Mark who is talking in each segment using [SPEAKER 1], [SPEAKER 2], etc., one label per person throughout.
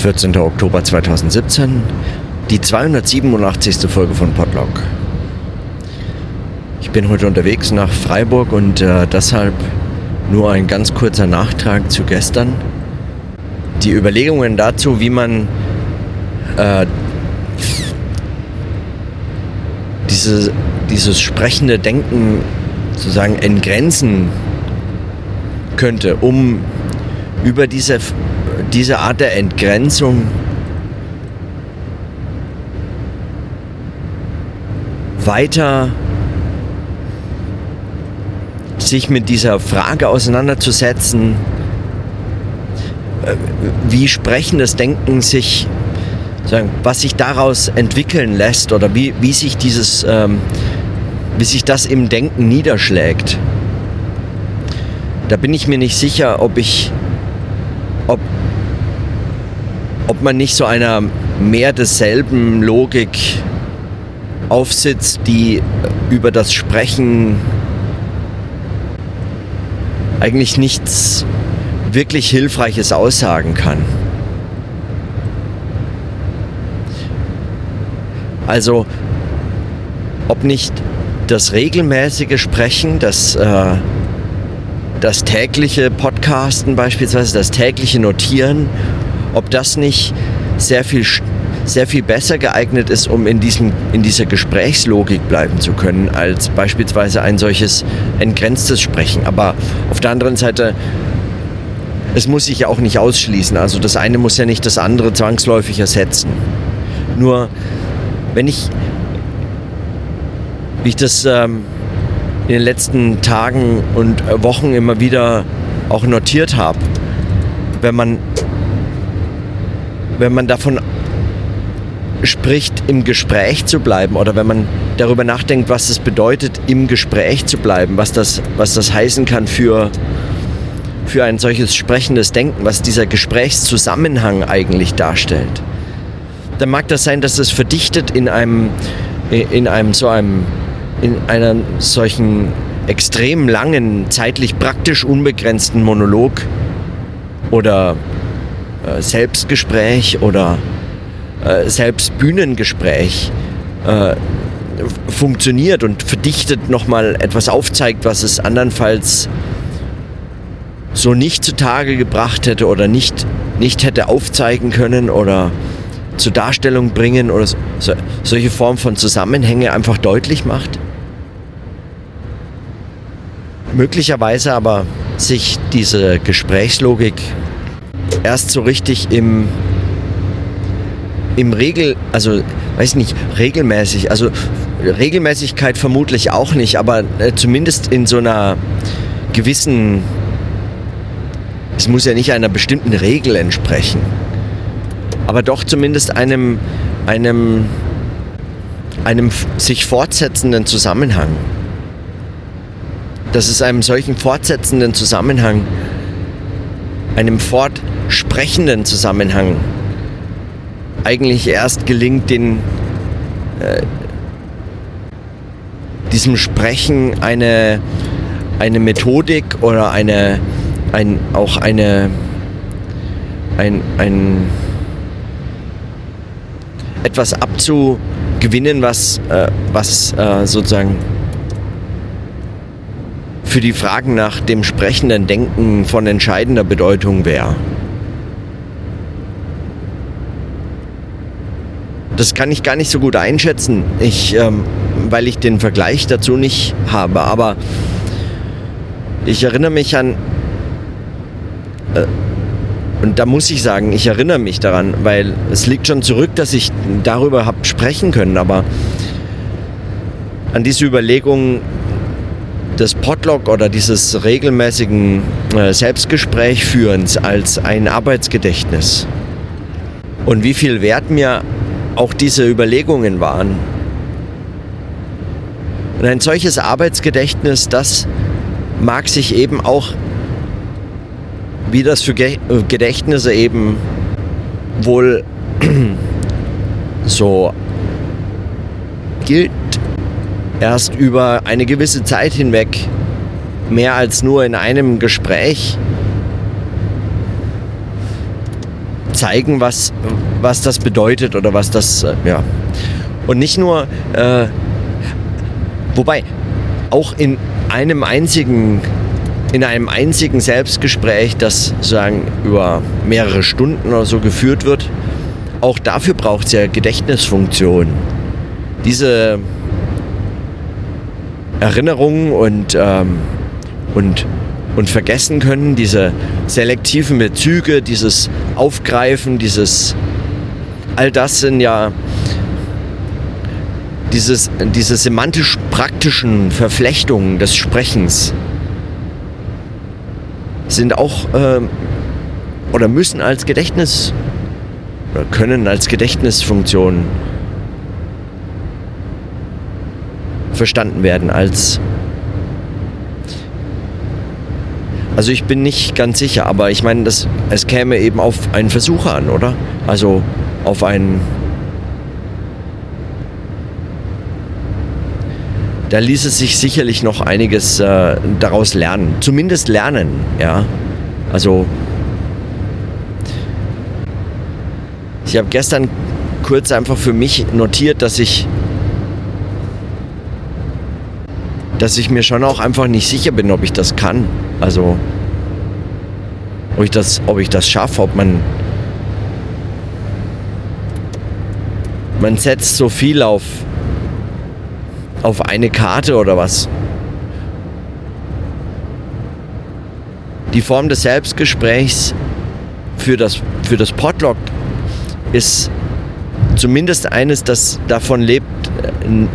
[SPEAKER 1] 14. Oktober 2017, die 287. Folge von Podlog. Ich bin heute unterwegs nach Freiburg und äh, deshalb nur ein ganz kurzer Nachtrag zu gestern. Die Überlegungen dazu, wie man äh, diese, dieses sprechende Denken sozusagen entgrenzen könnte, um über diese, diese Art der Entgrenzung weiter sich mit dieser Frage auseinanderzusetzen, äh, wie sprechendes Denken sich, was sich daraus entwickeln lässt oder wie, wie sich dieses, ähm, wie sich das im Denken niederschlägt. Da bin ich mir nicht sicher, ob ich, ob, ob man nicht so einer mehr desselben Logik aufsitzt, die über das Sprechen eigentlich nichts wirklich Hilfreiches aussagen kann. Also, ob nicht das regelmäßige Sprechen, das, äh, das tägliche Podcasten beispielsweise, das tägliche Notieren, ob das nicht sehr viel sehr viel besser geeignet ist, um in, diesem, in dieser Gesprächslogik bleiben zu können, als beispielsweise ein solches entgrenztes Sprechen. Aber auf der anderen Seite, es muss sich ja auch nicht ausschließen. Also das eine muss ja nicht das andere zwangsläufig ersetzen. Nur, wenn ich, wie ich das ähm, in den letzten Tagen und Wochen immer wieder auch notiert habe, wenn man, wenn man davon spricht, im Gespräch zu bleiben oder wenn man darüber nachdenkt, was es bedeutet, im Gespräch zu bleiben, was das, was das heißen kann für, für ein solches sprechendes Denken, was dieser Gesprächszusammenhang eigentlich darstellt, dann mag das sein, dass es verdichtet in einem, in einem so einem, in einer solchen extrem langen, zeitlich praktisch unbegrenzten Monolog oder äh, Selbstgespräch oder äh, selbst Bühnengespräch äh, funktioniert und verdichtet nochmal etwas aufzeigt, was es andernfalls so nicht zutage gebracht hätte oder nicht, nicht hätte aufzeigen können oder zur Darstellung bringen oder so, solche Form von Zusammenhänge einfach deutlich macht. Möglicherweise aber sich diese Gesprächslogik erst so richtig im im Regel, also weiß nicht, regelmäßig, also Regelmäßigkeit vermutlich auch nicht, aber äh, zumindest in so einer gewissen, es muss ja nicht einer bestimmten Regel entsprechen, aber doch zumindest einem, einem, einem sich fortsetzenden Zusammenhang. Dass es einem solchen fortsetzenden Zusammenhang, einem fortsprechenden Zusammenhang eigentlich erst gelingt, den, äh, diesem Sprechen eine, eine Methodik oder eine, ein, auch eine, ein, ein, etwas abzugewinnen, was, äh, was äh, sozusagen für die Fragen nach dem sprechenden Denken von entscheidender Bedeutung wäre. Das kann ich gar nicht so gut einschätzen, ich, ähm, weil ich den Vergleich dazu nicht habe. Aber ich erinnere mich an, äh, und da muss ich sagen, ich erinnere mich daran, weil es liegt schon zurück, dass ich darüber habe sprechen können, aber an diese Überlegung des Podlog oder dieses regelmäßigen äh, Selbstgesprächführens als ein Arbeitsgedächtnis. Und wie viel Wert mir auch diese Überlegungen waren. Und ein solches Arbeitsgedächtnis, das mag sich eben auch, wie das für Gedächtnisse eben wohl so gilt, erst über eine gewisse Zeit hinweg mehr als nur in einem Gespräch zeigen, was, was das bedeutet oder was das, äh, ja. Und nicht nur, äh, wobei auch in einem einzigen, in einem einzigen Selbstgespräch, das sozusagen über mehrere Stunden oder so geführt wird, auch dafür braucht es ja Gedächtnisfunktion. Diese Erinnerungen und, ähm, und, und vergessen können, diese selektiven Bezüge, dieses Aufgreifen, dieses, all das sind ja dieses, diese semantisch-praktischen Verflechtungen des Sprechens sind auch äh, oder müssen als Gedächtnis oder können als Gedächtnisfunktion verstanden werden als also ich bin nicht ganz sicher, aber ich meine, das, es käme eben auf einen Versuch an, oder? Also auf einen da ließe sich sicherlich noch einiges äh, daraus lernen. Zumindest lernen, ja. Also ich habe gestern kurz einfach für mich notiert, dass ich dass ich mir schon auch einfach nicht sicher bin, ob ich das kann. Also ob ich das, ob ich das schaffe, ob man man setzt so viel auf auf eine Karte oder was. Die Form des Selbstgesprächs für das, für das Podlog ist zumindest eines, das davon lebt,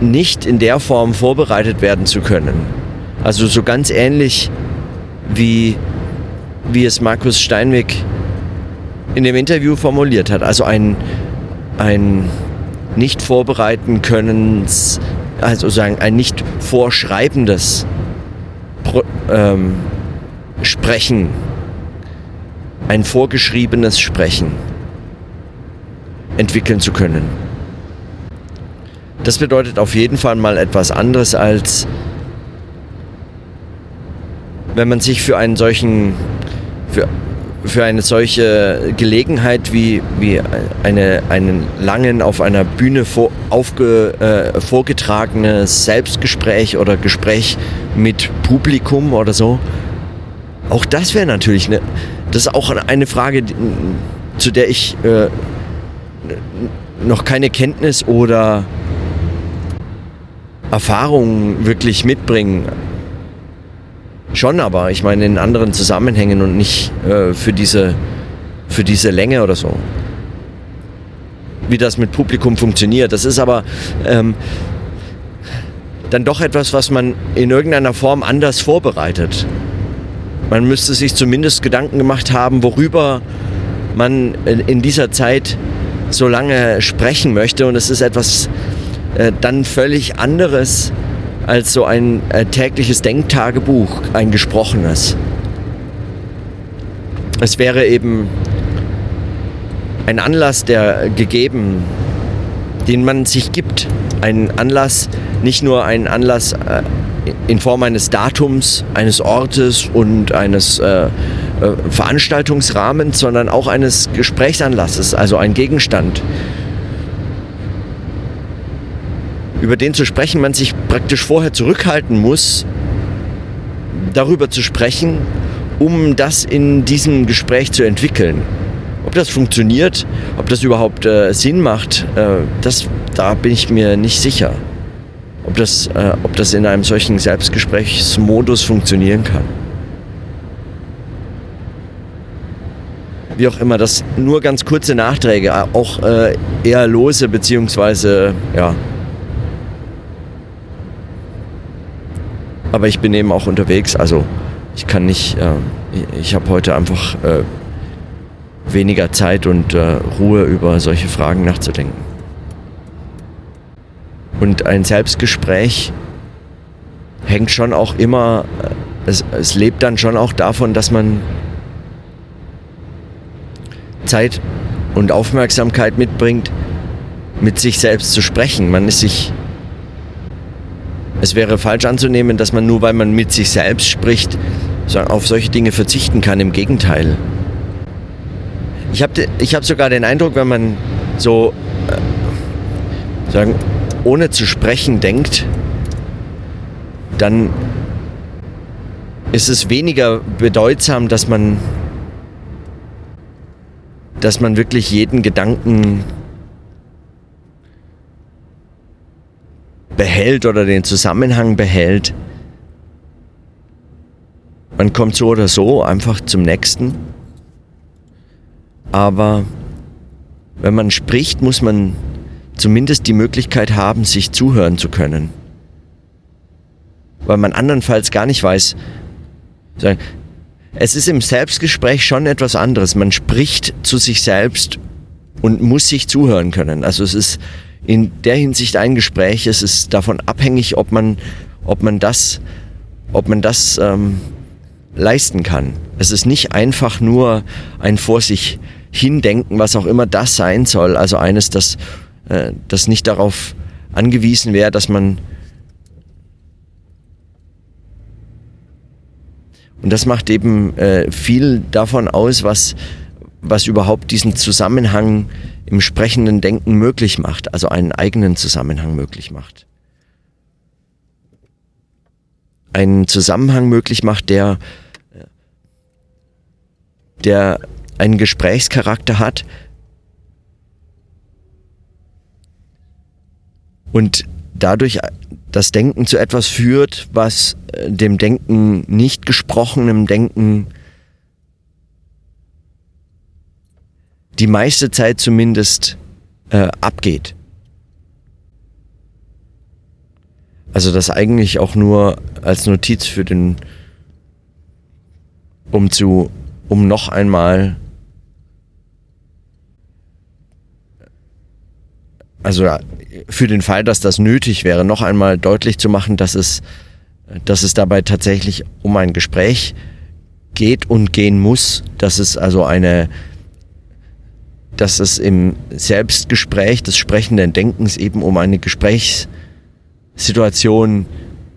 [SPEAKER 1] nicht in der Form vorbereitet werden zu können. Also so ganz ähnlich wie, wie es Markus Steinweg in dem Interview formuliert hat. Also ein, ein nicht vorbereiten können also sagen, ein nicht vorschreibendes Pro, ähm, Sprechen, ein vorgeschriebenes Sprechen entwickeln zu können. Das bedeutet auf jeden Fall mal etwas anderes als wenn man sich für einen solchen für für eine solche Gelegenheit wie, wie eine, einen langen auf einer Bühne vor, aufge, äh, vorgetragenes Selbstgespräch oder Gespräch mit Publikum oder so. Auch das wäre natürlich eine, das ist auch eine Frage, zu der ich äh, noch keine Kenntnis oder Erfahrung wirklich mitbringe. Schon, aber ich meine in anderen Zusammenhängen und nicht äh, für, diese, für diese Länge oder so. Wie das mit Publikum funktioniert. Das ist aber ähm, dann doch etwas, was man in irgendeiner Form anders vorbereitet. Man müsste sich zumindest Gedanken gemacht haben, worüber man in dieser Zeit so lange sprechen möchte. Und es ist etwas äh, dann völlig anderes, als so ein äh, tägliches Denktagebuch, ein gesprochenes. Es wäre eben ein Anlass, der gegeben, den man sich gibt. Ein Anlass, nicht nur ein Anlass äh, in Form eines Datums, eines Ortes und eines äh, äh, Veranstaltungsrahmens, sondern auch eines Gesprächsanlasses, also ein Gegenstand, über den zu sprechen man sich praktisch vorher zurückhalten muss, darüber zu sprechen, um das in diesem Gespräch zu entwickeln. Ob das funktioniert, ob das überhaupt äh, Sinn macht, äh, das, da bin ich mir nicht sicher. Ob das, äh, ob das in einem solchen Selbstgesprächsmodus funktionieren kann. Wie auch immer, das nur ganz kurze Nachträge, auch äh, eher lose, beziehungsweise ja, aber ich bin eben auch unterwegs, also ich kann nicht, äh, ich habe heute einfach äh, weniger Zeit und äh, Ruhe über solche Fragen nachzudenken. Und ein Selbstgespräch hängt schon auch immer, äh, es, es lebt dann schon auch davon, dass man Zeit und Aufmerksamkeit mitbringt, mit sich selbst zu sprechen. Man ist sich es wäre falsch anzunehmen, dass man nur weil man mit sich selbst spricht, auf solche Dinge verzichten kann. Im Gegenteil. Ich habe ich hab sogar den Eindruck, wenn man so äh, sagen, ohne zu sprechen denkt, dann ist es weniger bedeutsam, dass man, dass man wirklich jeden Gedanken behält oder den Zusammenhang behält. Man kommt so oder so einfach zum nächsten. Aber wenn man spricht, muss man zumindest die Möglichkeit haben, sich zuhören zu können. Weil man andernfalls gar nicht weiß, es ist im Selbstgespräch schon etwas anderes. Man spricht zu sich selbst und muss sich zuhören können. Also es ist in der Hinsicht ein Gespräch. Es ist davon abhängig, ob man, ob man das, ob man das ähm, leisten kann. Es ist nicht einfach nur ein vor sich hindenken, was auch immer das sein soll. Also eines, das, äh, das nicht darauf angewiesen wäre, dass man und das macht eben äh, viel davon aus, was, was überhaupt diesen Zusammenhang im sprechenden Denken möglich macht, also einen eigenen Zusammenhang möglich macht. Einen Zusammenhang möglich macht, der, der einen Gesprächscharakter hat und dadurch das Denken zu etwas führt, was äh, dem Denken nicht gesprochenem Denken die meiste Zeit zumindest äh, abgeht. Also das eigentlich auch nur als Notiz für den, um zu, um noch einmal, also für den Fall, dass das nötig wäre, noch einmal deutlich zu machen, dass es, dass es dabei tatsächlich um ein Gespräch geht und gehen muss, dass es also eine dass es im Selbstgespräch des sprechenden Denkens eben um eine Gesprächssituation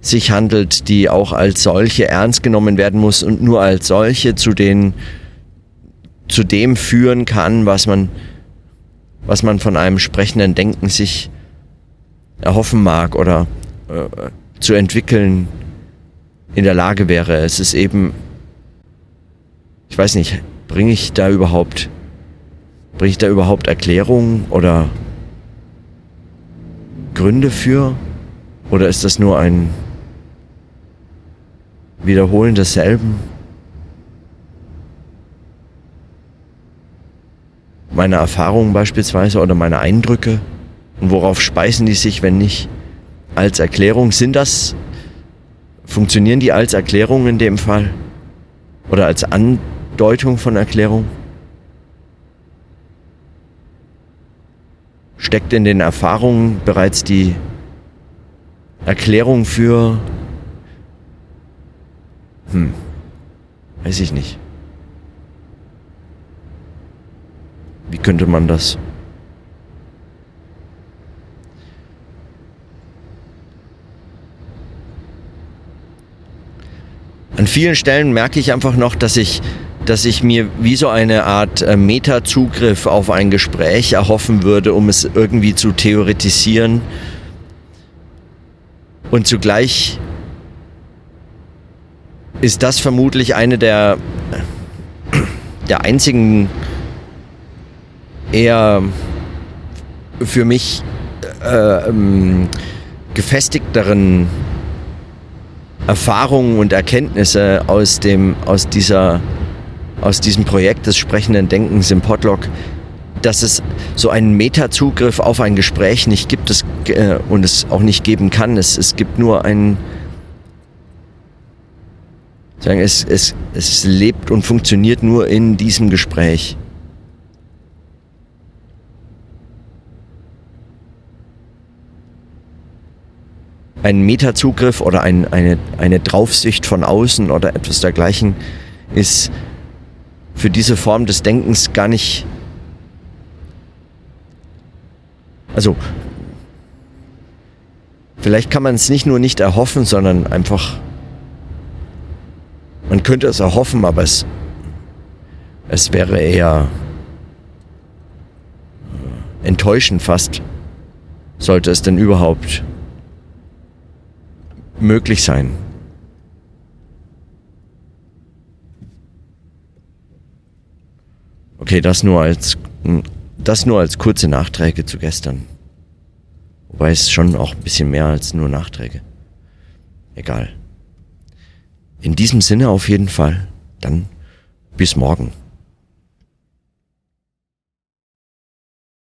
[SPEAKER 1] sich handelt, die auch als solche ernst genommen werden muss und nur als solche zu den zu dem führen kann, was man was man von einem sprechenden Denken sich erhoffen mag oder äh, zu entwickeln in der Lage wäre. Es ist eben ich weiß nicht, bringe ich da überhaupt Bringe ich da überhaupt Erklärungen oder Gründe für? Oder ist das nur ein Wiederholen desselben? Meine Erfahrungen beispielsweise oder meine Eindrücke? Und worauf speisen die sich, wenn nicht als Erklärung? Sind das, funktionieren die als Erklärung in dem Fall? Oder als Andeutung von Erklärung? Steckt in den Erfahrungen bereits die Erklärung für, hm, weiß ich nicht. Wie könnte man das? An vielen Stellen merke ich einfach noch, dass ich dass ich mir wie so eine Art äh, Meta-Zugriff auf ein Gespräch erhoffen würde, um es irgendwie zu theoretisieren. Und zugleich ist das vermutlich eine der, der einzigen eher für mich äh, ähm, gefestigteren Erfahrungen und Erkenntnisse aus, dem, aus dieser aus diesem Projekt des sprechenden Denkens im Podlog, dass es so einen Meta-Zugriff auf ein Gespräch nicht gibt es, äh, und es auch nicht geben kann. Es, es gibt nur einen, sagen, es, es, es lebt und funktioniert nur in diesem Gespräch. Ein Meta-Zugriff oder ein, eine, eine Draufsicht von außen oder etwas dergleichen ist für diese Form des Denkens gar nicht. Also, vielleicht kann man es nicht nur nicht erhoffen, sondern einfach. Man könnte es erhoffen, aber es, es wäre eher enttäuschend fast, sollte es denn überhaupt möglich sein. Okay, das nur als das nur als kurze Nachträge zu gestern. Wobei es schon auch ein bisschen mehr als nur Nachträge. Egal. In diesem Sinne auf jeden Fall. Dann bis morgen.